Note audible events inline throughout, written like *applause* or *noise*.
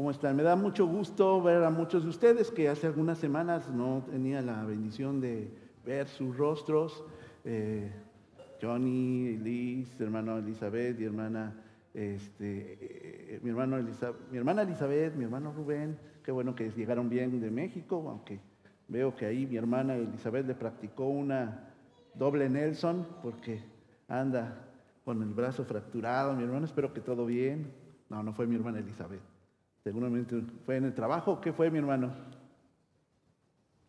¿Cómo están? Me da mucho gusto ver a muchos de ustedes que hace algunas semanas no tenía la bendición de ver sus rostros. Eh, Johnny, Liz, hermano Elizabeth y hermana, este, eh, mi, hermano mi hermana Elizabeth, mi hermano Rubén. Qué bueno que llegaron bien de México, aunque veo que ahí mi hermana Elizabeth le practicó una doble Nelson porque anda con el brazo fracturado. Mi hermano, espero que todo bien. No, no fue mi hermana Elizabeth. Seguramente fue en el trabajo. ¿Qué fue mi hermano?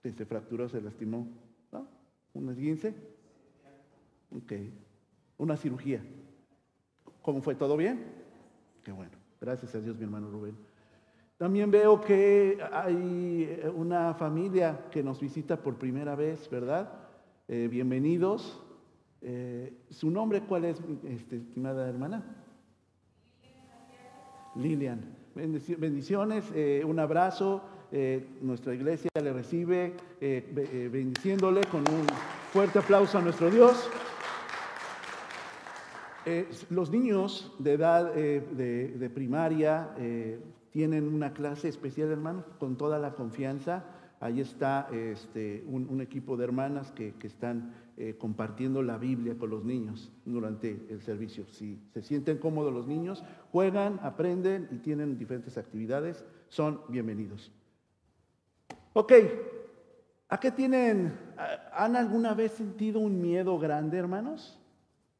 Que se fracturó, se lastimó. ¿No? ¿Un esguince? Ok. Una cirugía. ¿Cómo fue? ¿Todo bien? Qué bueno. Gracias a Dios, mi hermano Rubén. También veo que hay una familia que nos visita por primera vez, ¿verdad? Eh, bienvenidos. Eh, ¿Su nombre cuál es, este, estimada hermana? Lilian. Bendiciones, eh, un abrazo. Eh, nuestra iglesia le recibe eh, bendiciéndole con un fuerte aplauso a nuestro Dios. los niños de edad de, primaria tienen una clase especial, hermanos, con toda la confianza. Ahí está este, un, equipo de hermanas que, que están eh, compartiendo la Biblia con los niños durante el servicio. Si se sienten cómodos los niños, juegan, aprenden y tienen diferentes actividades, son bienvenidos. Ok, ¿a qué tienen? ¿Han alguna vez sentido un miedo grande, hermanos?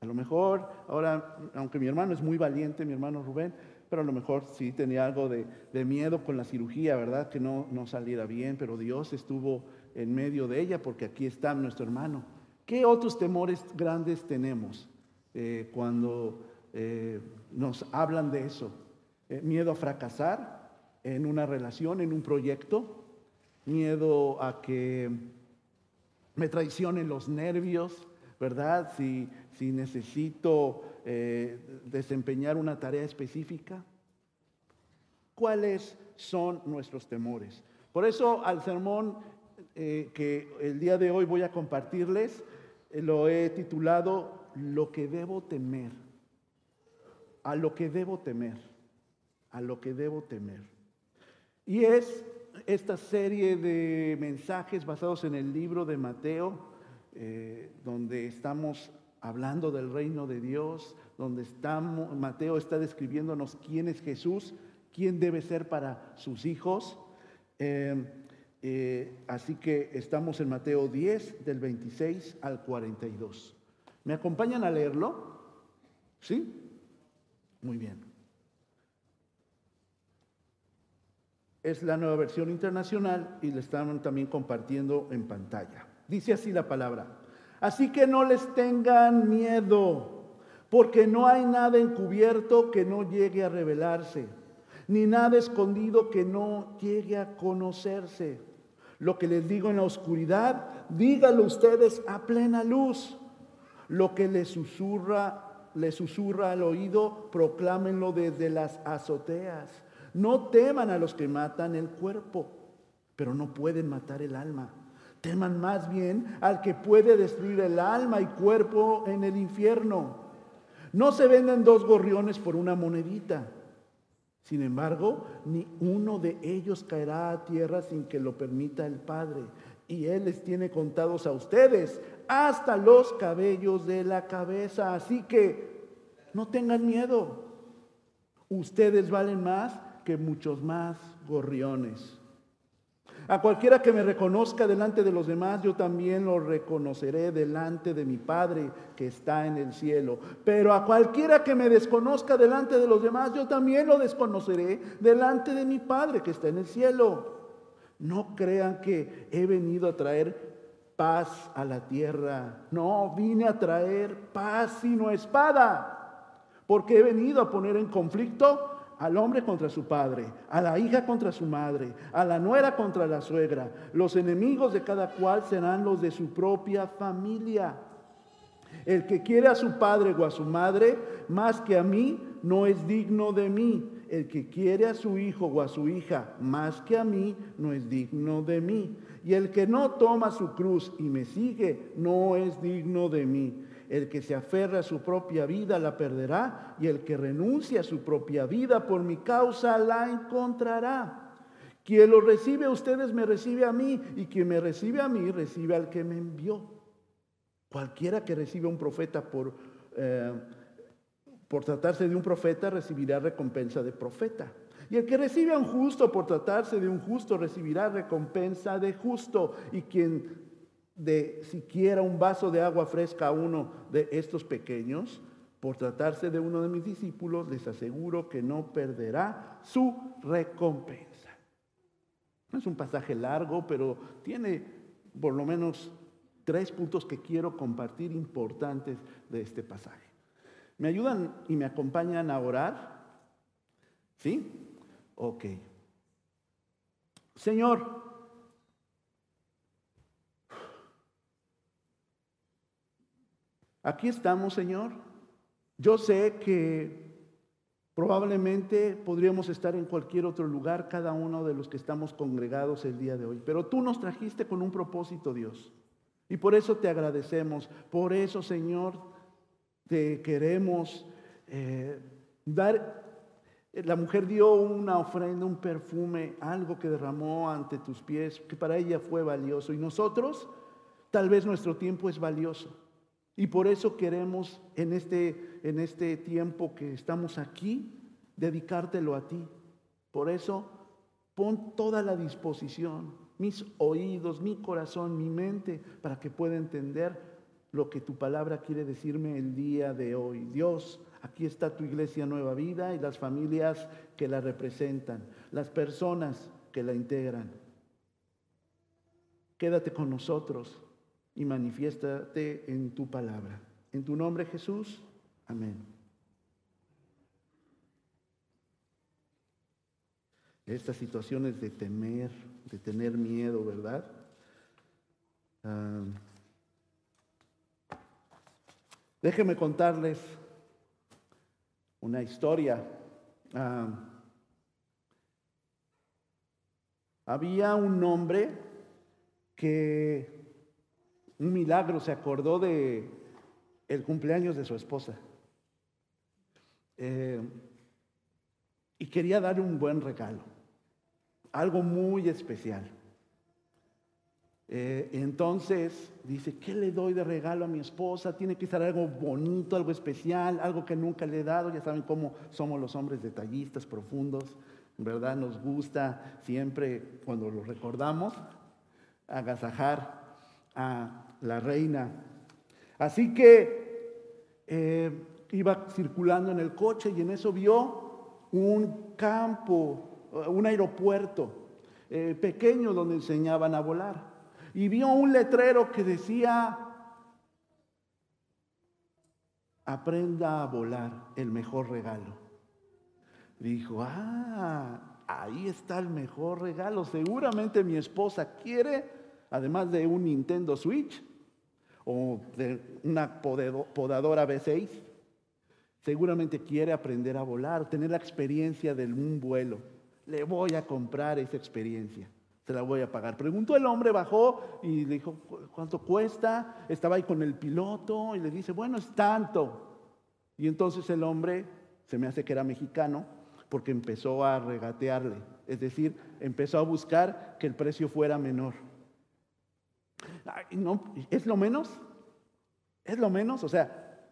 A lo mejor, ahora, aunque mi hermano es muy valiente, mi hermano Rubén, pero a lo mejor sí tenía algo de, miedo con la cirugía, ¿verdad? Que no, no saliera bien, pero Dios estuvo en medio de ella porque aquí está nuestro hermano. ¿Qué otros temores grandes tenemos eh, cuando eh, nos hablan de eso? Eh, miedo a fracasar en una relación, en un proyecto, miedo a que me traicionen los nervios, ¿verdad? Si, si necesito desempeñar una tarea específica. ¿Cuáles son nuestros temores? Por eso al sermón que el día de hoy voy a compartirles, lo he titulado Lo que debo temer. A lo que debo temer. A lo que debo temer. Y es esta serie de mensajes basados en el libro de Mateo, eh, donde estamos hablando del reino de Dios, donde estamos, Mateo está describiéndonos quién es Jesús, quién debe ser para sus hijos. Eh, eh, así que estamos en Mateo 10, del 26 al 42. ¿Me acompañan a leerlo? ¿Sí? Muy bien. Es la nueva versión internacional y le están también compartiendo en pantalla. Dice así la palabra. Así que no les tengan miedo, porque no hay nada encubierto que no llegue a revelarse, ni nada escondido que no llegue a conocerse. Lo que les digo en la oscuridad, díganlo ustedes a plena luz. Lo que les susurra, les susurra al oído, proclámenlo desde las azoteas. No teman a los que matan el cuerpo, pero no pueden matar el alma. Teman más bien al que puede destruir el alma y cuerpo en el infierno. No se venden dos gorriones por una monedita. Sin embargo, ni uno de ellos caerá a tierra sin que lo permita el Padre. Y Él les tiene contados a ustedes hasta los cabellos de la cabeza. Así que no tengan miedo. Ustedes valen más que muchos más gorriones. A cualquiera que me reconozca delante de los demás, yo también lo reconoceré delante de mi Padre que está en el cielo. Pero a cualquiera que me desconozca delante de los demás, yo también lo desconoceré delante de mi Padre que está en el cielo. No crean que he venido a traer paz a la tierra. No, vine a traer paz sino espada. Porque he venido a poner en conflicto al hombre contra su padre, a la hija contra su madre, a la nuera contra la suegra. Los enemigos de cada cual serán los de su propia familia. El que quiere a su padre o a su madre más que a mí, no es digno de mí. El que quiere a su hijo o a su hija más que a mí, no es digno de mí. Y el que no toma su cruz y me sigue, no es digno de mí. El que se aferra a su propia vida la perderá, y el que renuncia a su propia vida por mi causa la encontrará. Quien lo recibe a ustedes me recibe a mí, y quien me recibe a mí recibe al que me envió. Cualquiera que reciba un profeta por, eh, por tratarse de un profeta recibirá recompensa de profeta. Y el que recibe a un justo por tratarse de un justo recibirá recompensa de justo. Y quien de siquiera un vaso de agua fresca a uno de estos pequeños, por tratarse de uno de mis discípulos, les aseguro que no perderá su recompensa. Es un pasaje largo, pero tiene por lo menos tres puntos que quiero compartir importantes de este pasaje. ¿Me ayudan y me acompañan a orar? ¿Sí? Ok. Señor, Aquí estamos, Señor. Yo sé que probablemente podríamos estar en cualquier otro lugar, cada uno de los que estamos congregados el día de hoy, pero tú nos trajiste con un propósito, Dios. Y por eso te agradecemos, por eso, Señor, te queremos eh, dar. La mujer dio una ofrenda, un perfume, algo que derramó ante tus pies, que para ella fue valioso. Y nosotros, tal vez nuestro tiempo es valioso. Y por eso queremos en este, en este tiempo que estamos aquí, dedicártelo a ti. Por eso pon toda la disposición, mis oídos, mi corazón, mi mente, para que pueda entender lo que tu palabra quiere decirme el día de hoy. Dios, aquí está tu iglesia Nueva Vida y las familias que la representan, las personas que la integran. Quédate con nosotros y manifiéstate en tu palabra. En tu nombre Jesús, amén. Estas situaciones de temer, de tener miedo, ¿verdad? Ah, déjenme contarles una historia. Ah, había un hombre que un milagro, se acordó de el cumpleaños de su esposa. Eh, y quería darle un buen regalo, algo muy especial. Eh, entonces dice, ¿qué le doy de regalo a mi esposa? Tiene que ser algo bonito, algo especial, algo que nunca le he dado. Ya saben cómo somos los hombres detallistas, profundos, ¿verdad? Nos gusta siempre, cuando lo recordamos, agasajar a la reina. Así que eh, iba circulando en el coche y en eso vio un campo, eh, un aeropuerto eh, pequeño donde enseñaban a volar. Y vio un letrero que decía, aprenda a volar, el mejor regalo. Dijo, ah, ahí está el mejor regalo. Seguramente mi esposa quiere, además de un Nintendo Switch, o de una podadora B6, seguramente quiere aprender a volar, tener la experiencia de un vuelo. Le voy a comprar esa experiencia, se la voy a pagar. Preguntó el hombre, bajó y le dijo, ¿cuánto cuesta? Estaba ahí con el piloto y le dice, bueno, es tanto. Y entonces el hombre, se me hace que era mexicano, porque empezó a regatearle, es decir, empezó a buscar que el precio fuera menor no, ¿Es lo menos? ¿Es lo menos? O sea,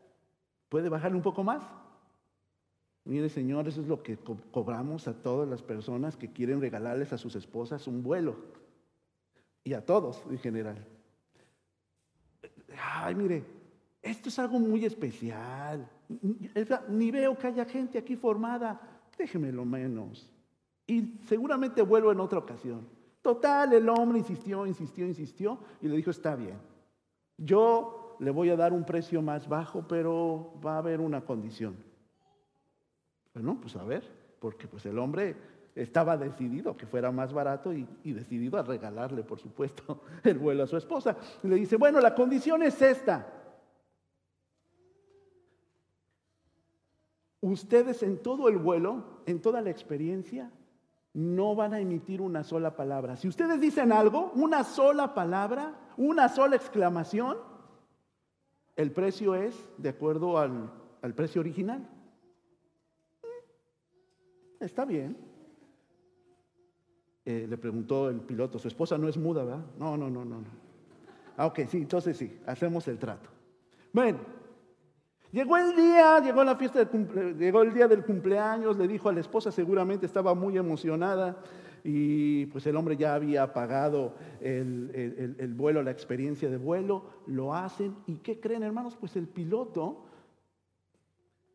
¿puede bajarle un poco más? Mire, Señor, eso es lo que cobramos a todas las personas que quieren regalarles a sus esposas un vuelo. Y a todos en general. Ay, mire, esto es algo muy especial. Ni veo que haya gente aquí formada. Déjeme lo menos. Y seguramente vuelvo en otra ocasión. Total, el hombre insistió, insistió, insistió y le dijo, está bien, yo le voy a dar un precio más bajo, pero va a haber una condición. Bueno, pues a ver, porque pues el hombre estaba decidido que fuera más barato y, y, decidido a regalarle, por supuesto, *laughs* el vuelo a su esposa. Y le dice, bueno, la condición es esta. Ustedes en todo el vuelo, en toda la experiencia, no van a emitir una sola palabra. Si ustedes dicen algo, una sola palabra, una sola exclamación, el precio es de acuerdo al, al precio original. Está bien. Eh, le preguntó el piloto, su esposa no es muda, ¿verdad? No, no, no, no. Ah, ok, sí, entonces sí, hacemos el trato. Bueno, llegó el día, llegó la fiesta llegó el día del cumpleaños, le dijo a la esposa, seguramente estaba muy emocionada y pues el hombre ya había pagado el, el vuelo, la experiencia de vuelo, lo hacen y ¿qué creen hermanos? Pues el piloto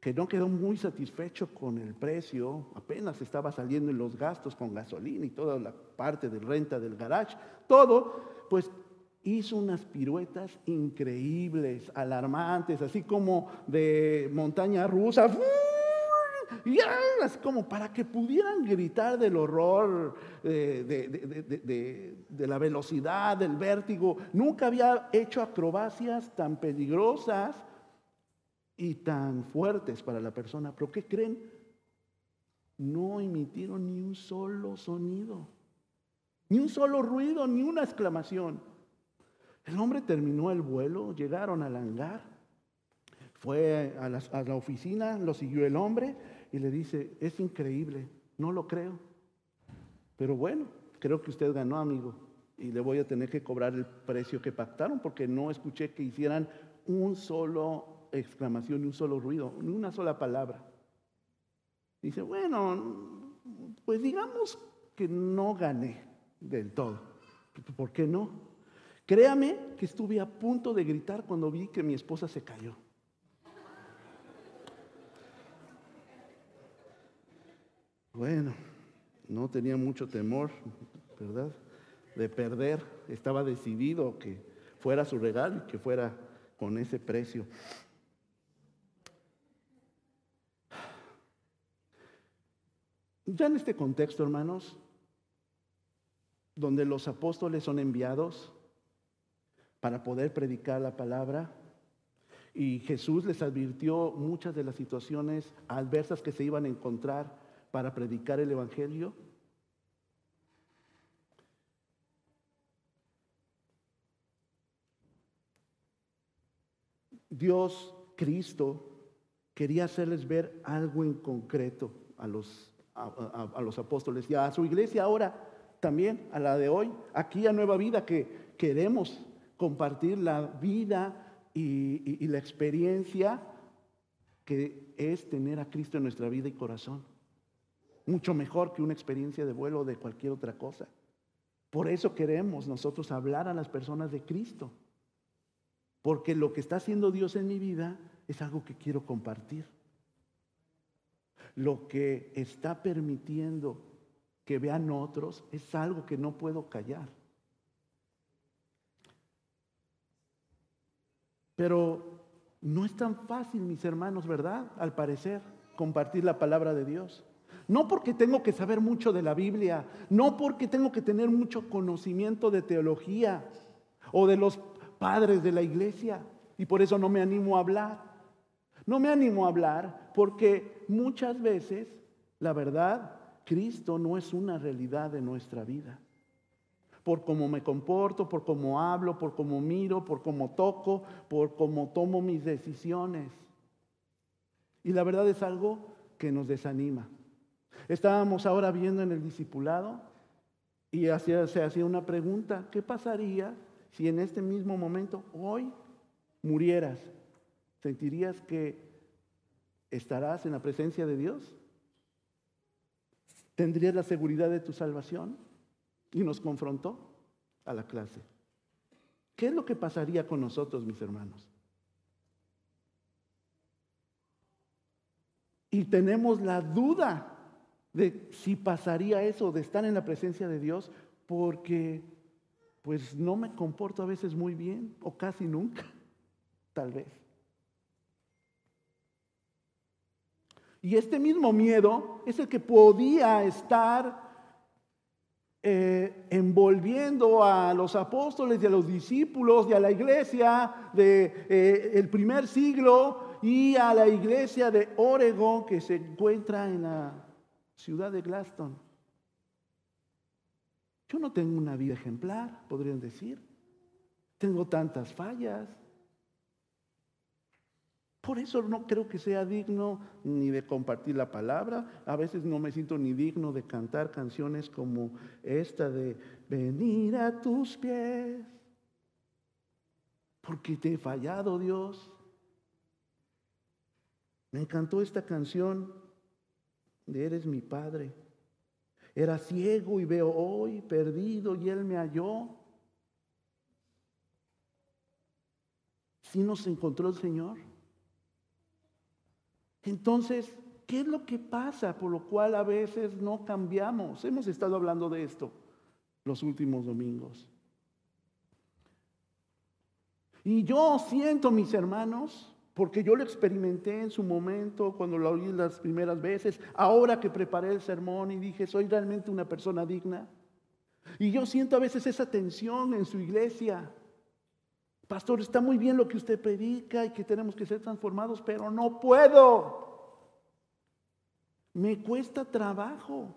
que no quedó muy satisfecho con el precio, apenas estaba saliendo en los gastos con gasolina y toda la parte de renta del garage, todo, pues hizo unas piruetas increíbles, alarmantes, así como de montaña rusa, así como para que pudieran gritar del horror, de, de, la velocidad, del vértigo. Nunca había hecho acrobacias tan peligrosas y tan fuertes para la persona. Pero ¿qué creen? No emitieron ni un solo sonido, ni un solo ruido, ni una exclamación. El hombre terminó el vuelo, llegaron al hangar, fue a la, oficina, lo siguió el hombre y le dice, es increíble, no lo creo. Pero bueno, creo que usted ganó, amigo, y le voy a tener que cobrar el precio que pactaron porque no escuché que hicieran un solo exclamación, ni un solo ruido, ni una sola palabra. Dice, bueno, pues digamos que no gané del todo. ¿Por qué no? Créame que estuve a punto de gritar cuando vi que mi esposa se cayó. Bueno, no tenía mucho temor, ¿verdad? De perder. Estaba decidido que fuera su regalo y que fuera con ese precio. Ya en este contexto, hermanos, donde los apóstoles son enviados para poder predicar la palabra, y Jesús les advirtió muchas de las situaciones adversas que se iban a encontrar para predicar el Evangelio. Dios, Cristo, quería hacerles ver algo en concreto a los a, los apóstoles y a su iglesia ahora también, a la de hoy, aquí a Nueva Vida, que queremos compartir la vida y, la experiencia que es tener a Cristo en nuestra vida y corazón. Mucho mejor que una experiencia de vuelo o de cualquier otra cosa. Por eso queremos nosotros hablar a las personas de Cristo. Porque lo que está haciendo Dios en mi vida es algo que quiero compartir lo que está permitiendo que vean otros es algo que no puedo callar. Pero no es tan fácil, mis hermanos, ¿verdad? Al parecer, compartir la palabra de Dios. No porque tengo que saber mucho de la Biblia, no porque tengo que tener mucho conocimiento de teología o de los padres de la iglesia, y por eso no me animo a hablar. No me animo a hablar porque muchas veces, la verdad, Cristo no es una realidad de nuestra vida. Por cómo me comporto, por cómo hablo, por cómo miro, por cómo toco, por cómo tomo mis decisiones. Y la verdad es algo que nos desanima. Estábamos ahora viendo en el discipulado y se hacía una pregunta, ¿qué pasaría si en este mismo momento, hoy, murieras? ¿Sentirías que estarás en la presencia de Dios? ¿Tendrías la seguridad de tu salvación? Y nos confrontó a la clase. ¿Qué es lo que pasaría con nosotros, mis hermanos? Y tenemos la duda de si pasaría eso, de estar en la presencia de Dios, porque pues no me comporto a veces muy bien, o casi nunca, *laughs* tal vez. Y este mismo miedo es el que podía estar eh, envolviendo a los apóstoles y a los discípulos y a la iglesia del eh, primer siglo y a la iglesia de Oregon que se encuentra en la ciudad de Glaston. Yo no tengo una vida ejemplar, podrían decir. Tengo tantas fallas. Por eso no creo que sea digno ni de compartir la palabra. A veces no me siento ni digno de cantar canciones como esta de venir a tus pies. Porque te he fallado, Dios. Me encantó esta canción de Eres mi Padre. Era ciego y veo hoy, perdido, y Él me halló. ¿Sí nos encontró el Señor? Entonces, ¿qué es lo que pasa por lo cual a veces no cambiamos? Hemos estado hablando de esto los últimos domingos. Y yo siento, mis hermanos, porque yo lo experimenté en su momento cuando lo oí las primeras veces, ahora que preparé el sermón y dije, soy realmente una persona digna. Y yo siento a veces esa tensión en su iglesia. Pastor, está muy bien lo que usted predica y que tenemos que ser transformados, pero no puedo. Me cuesta trabajo.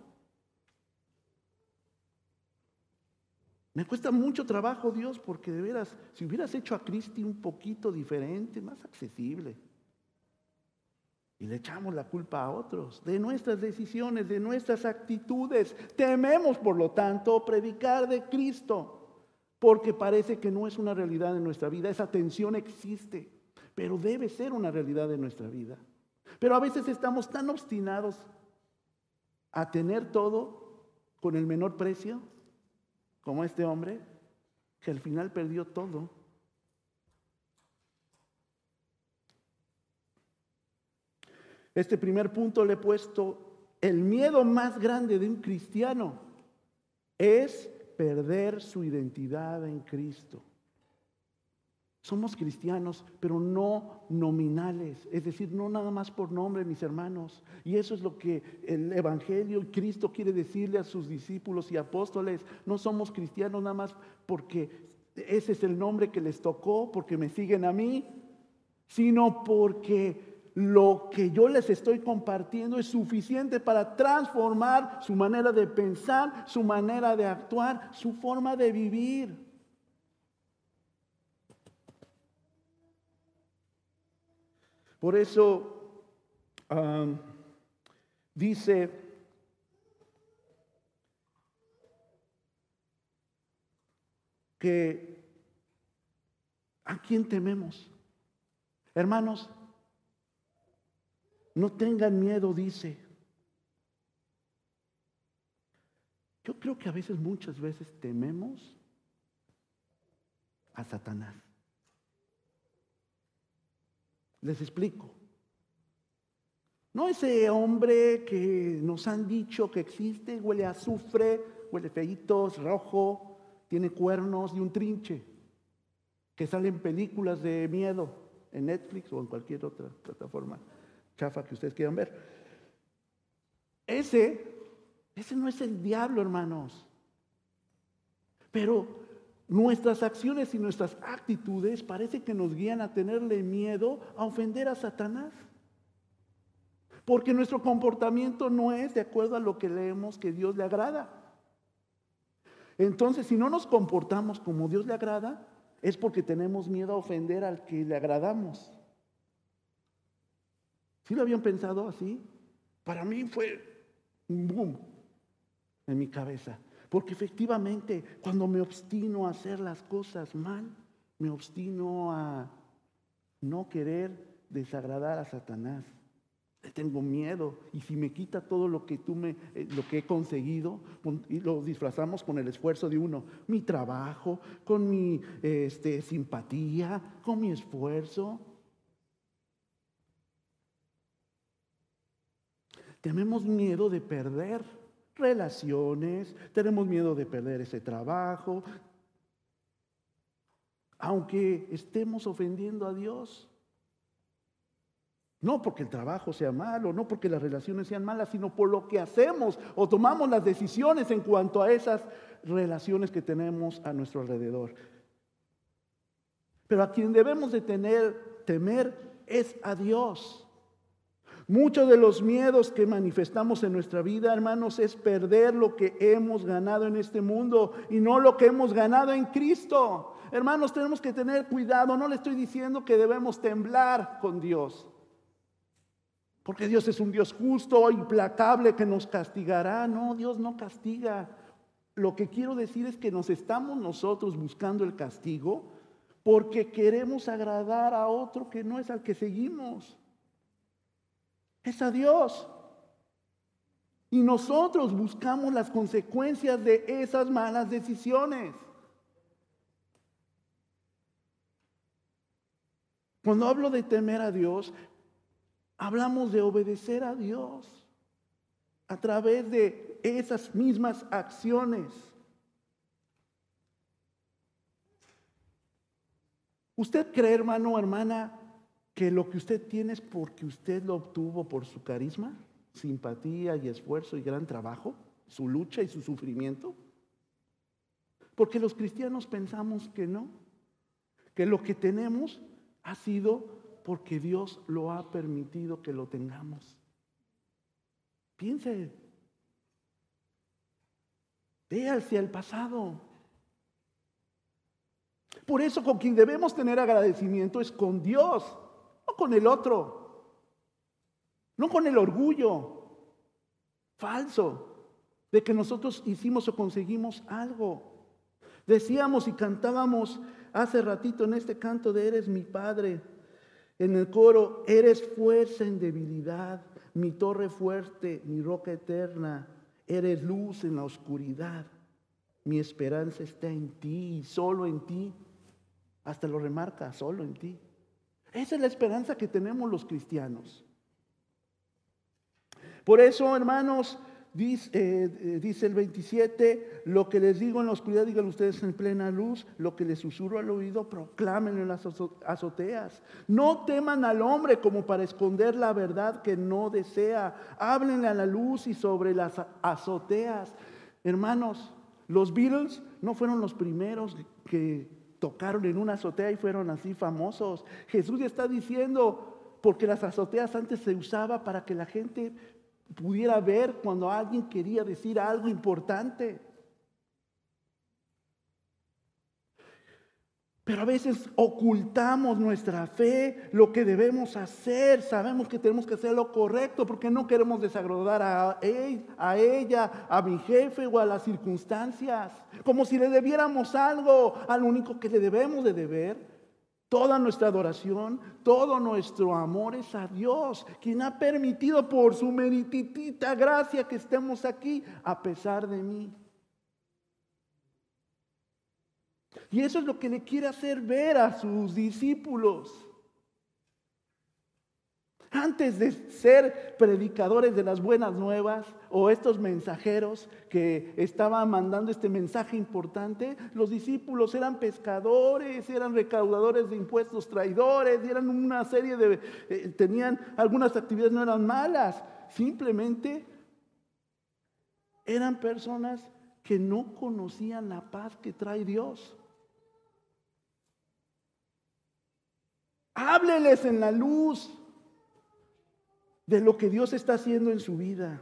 Me cuesta mucho trabajo, Dios, porque de veras, si hubieras hecho a Cristi un poquito diferente, más accesible, y le echamos la culpa a otros de nuestras decisiones, de nuestras actitudes, tememos, por lo tanto, predicar de Cristo porque parece que no es una realidad en nuestra vida. Esa tensión existe, pero debe ser una realidad en nuestra vida. Pero a veces estamos tan obstinados a tener todo con el menor precio, como este hombre, que al final perdió todo. Este primer punto le he puesto, el miedo más grande de un cristiano es perder su identidad en Cristo. Somos cristianos, pero no nominales, es decir, no nada más por nombre, mis hermanos. Y eso es lo que el Evangelio y Cristo quiere decirle a sus discípulos y apóstoles. No somos cristianos nada más porque ese es el nombre que les tocó, porque me siguen a mí, sino porque lo que yo les estoy compartiendo es suficiente para transformar su manera de pensar, su manera de actuar, su forma de vivir. Por eso dice que ¿a quién tememos? Hermanos, no tengan miedo, dice. Yo creo que a veces, muchas veces tememos a Satanás. Les explico. No ese hombre que nos han dicho que existe, huele a azufre, huele feito, rojo, tiene cuernos y un trinche, que sale en películas de miedo en Netflix o en cualquier otra plataforma chafa que ustedes quieran ver. Ese, ese no es el diablo, hermanos. Pero nuestras acciones y nuestras actitudes parece que nos guían a tenerle miedo a ofender a Satanás. Porque nuestro comportamiento no es de acuerdo a lo que leemos que Dios le agrada. Entonces, si no nos comportamos como Dios le agrada, es porque tenemos miedo a ofender al que le agradamos. ¿Sí lo habían pensado así? Para mí fue un boom en mi cabeza. Porque efectivamente, cuando me obstino a hacer las cosas mal, me obstino a no querer desagradar a Satanás. Le tengo miedo. Y si me quita todo lo que tú me, eh, lo que he conseguido, y lo disfrazamos con el esfuerzo de uno, mi trabajo, con mi este, simpatía, con mi esfuerzo, Tenemos miedo de perder relaciones, tenemos miedo de perder ese trabajo, aunque estemos ofendiendo a Dios. No porque el trabajo sea malo, no porque las relaciones sean malas, sino por lo que hacemos o tomamos las decisiones en cuanto a esas relaciones que tenemos a nuestro alrededor. Pero a quien debemos de tener, temer es a Dios. Muchos de los miedos que manifestamos en nuestra vida, hermanos, es perder lo que hemos ganado en este mundo y no lo que hemos ganado en Cristo. Hermanos, tenemos que tener cuidado. No le estoy diciendo que debemos temblar con Dios. Porque Dios es un Dios justo, implacable, que nos castigará. No, Dios no castiga. Lo que quiero decir es que nos estamos nosotros buscando el castigo porque queremos agradar a otro que no es al que seguimos. Es a Dios. Y nosotros buscamos las consecuencias de esas malas decisiones. Cuando hablo de temer a Dios, hablamos de obedecer a Dios a través de esas mismas acciones. ¿Usted cree, hermano o hermana, que lo que usted tiene es porque usted lo obtuvo por su carisma, simpatía y esfuerzo y gran trabajo, su lucha y su sufrimiento? Porque los cristianos pensamos que no, que lo que tenemos ha sido porque Dios lo ha permitido que lo tengamos. Piense, ve hacia el pasado. Por eso con quien debemos tener agradecimiento es con Dios con el otro, no con el orgullo. Falso. De que nosotros hicimos o conseguimos algo. Decíamos y cantábamos hace ratito en este canto de Eres mi Padre, en el coro, eres fuerza en debilidad, mi torre fuerte, mi roca eterna, eres luz en la oscuridad, mi esperanza está en ti, solo en ti, hasta lo remarca, solo en ti. Esa es la esperanza que tenemos los cristianos. Por eso, hermanos, dice, eh, eh, dice, el 27, lo que les digo en la oscuridad, digan ustedes en plena luz, lo que les susurro al oído, proclámenlo en las azoteas. No teman al hombre como para esconder la verdad que no desea. Háblenle a la luz y sobre las azoteas. Hermanos, los Beatles no fueron los primeros que tocaron en una azotea y fueron así famosos. Jesús está diciendo, porque las azoteas antes se usaba para que la gente pudiera ver cuando alguien quería decir algo importante. Pero a veces ocultamos nuestra fe, lo que debemos hacer. Sabemos que tenemos que hacer lo correcto porque no queremos desagradar a, él, a ella, a mi jefe o a las circunstancias. Como si le debiéramos algo al único que le debemos de deber. Toda nuestra adoración, todo nuestro amor es a Dios, quien ha permitido por su merititita gracia que estemos aquí a pesar de mí. Y eso es lo que le quiere hacer ver a sus discípulos. Antes de ser predicadores de las buenas nuevas o estos mensajeros que estaban mandando este mensaje importante, los discípulos eran pescadores, eran recaudadores de impuestos, traidores, eran una serie de, eh, tenían algunas actividades, no eran malas, simplemente eran personas que no conocían la paz que trae Dios. Hábleles en la luz de lo que Dios está haciendo en su vida.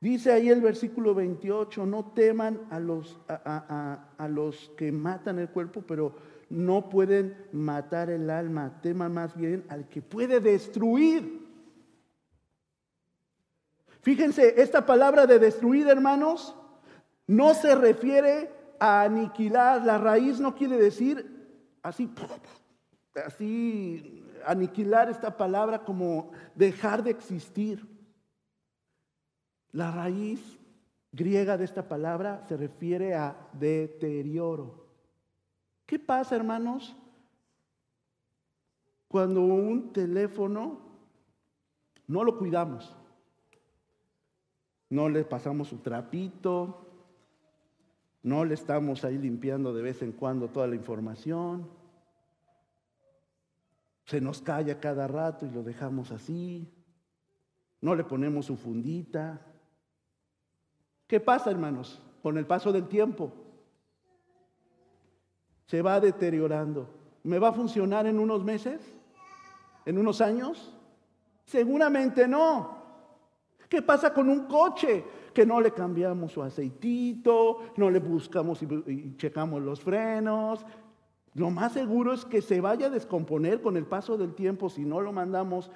Dice ahí el versículo 28, no teman a los, a, los que matan el cuerpo, pero no pueden matar el alma. Teman más bien al que puede destruir. Fíjense, esta palabra de destruir, hermanos, no se refiere a aniquilar. La raíz no quiere decir así así aniquilar esta palabra como dejar de existir. La raíz griega de esta palabra se refiere a deterioro. ¿Qué pasa, hermanos? Cuando un teléfono no lo cuidamos, no le pasamos su trapito, no le estamos ahí limpiando de vez en cuando toda la información, se nos calla cada rato y lo dejamos así. No le ponemos su fundita. ¿Qué pasa, hermanos? Con el paso del tiempo. Se va deteriorando. ¿Me va a funcionar en unos meses? ¿En unos años? Seguramente no. ¿Qué pasa con un coche? que no le cambiamos su aceitito, no le buscamos y, checamos los frenos. Lo más seguro es que se vaya a descomponer con el paso del tiempo si no lo mandamos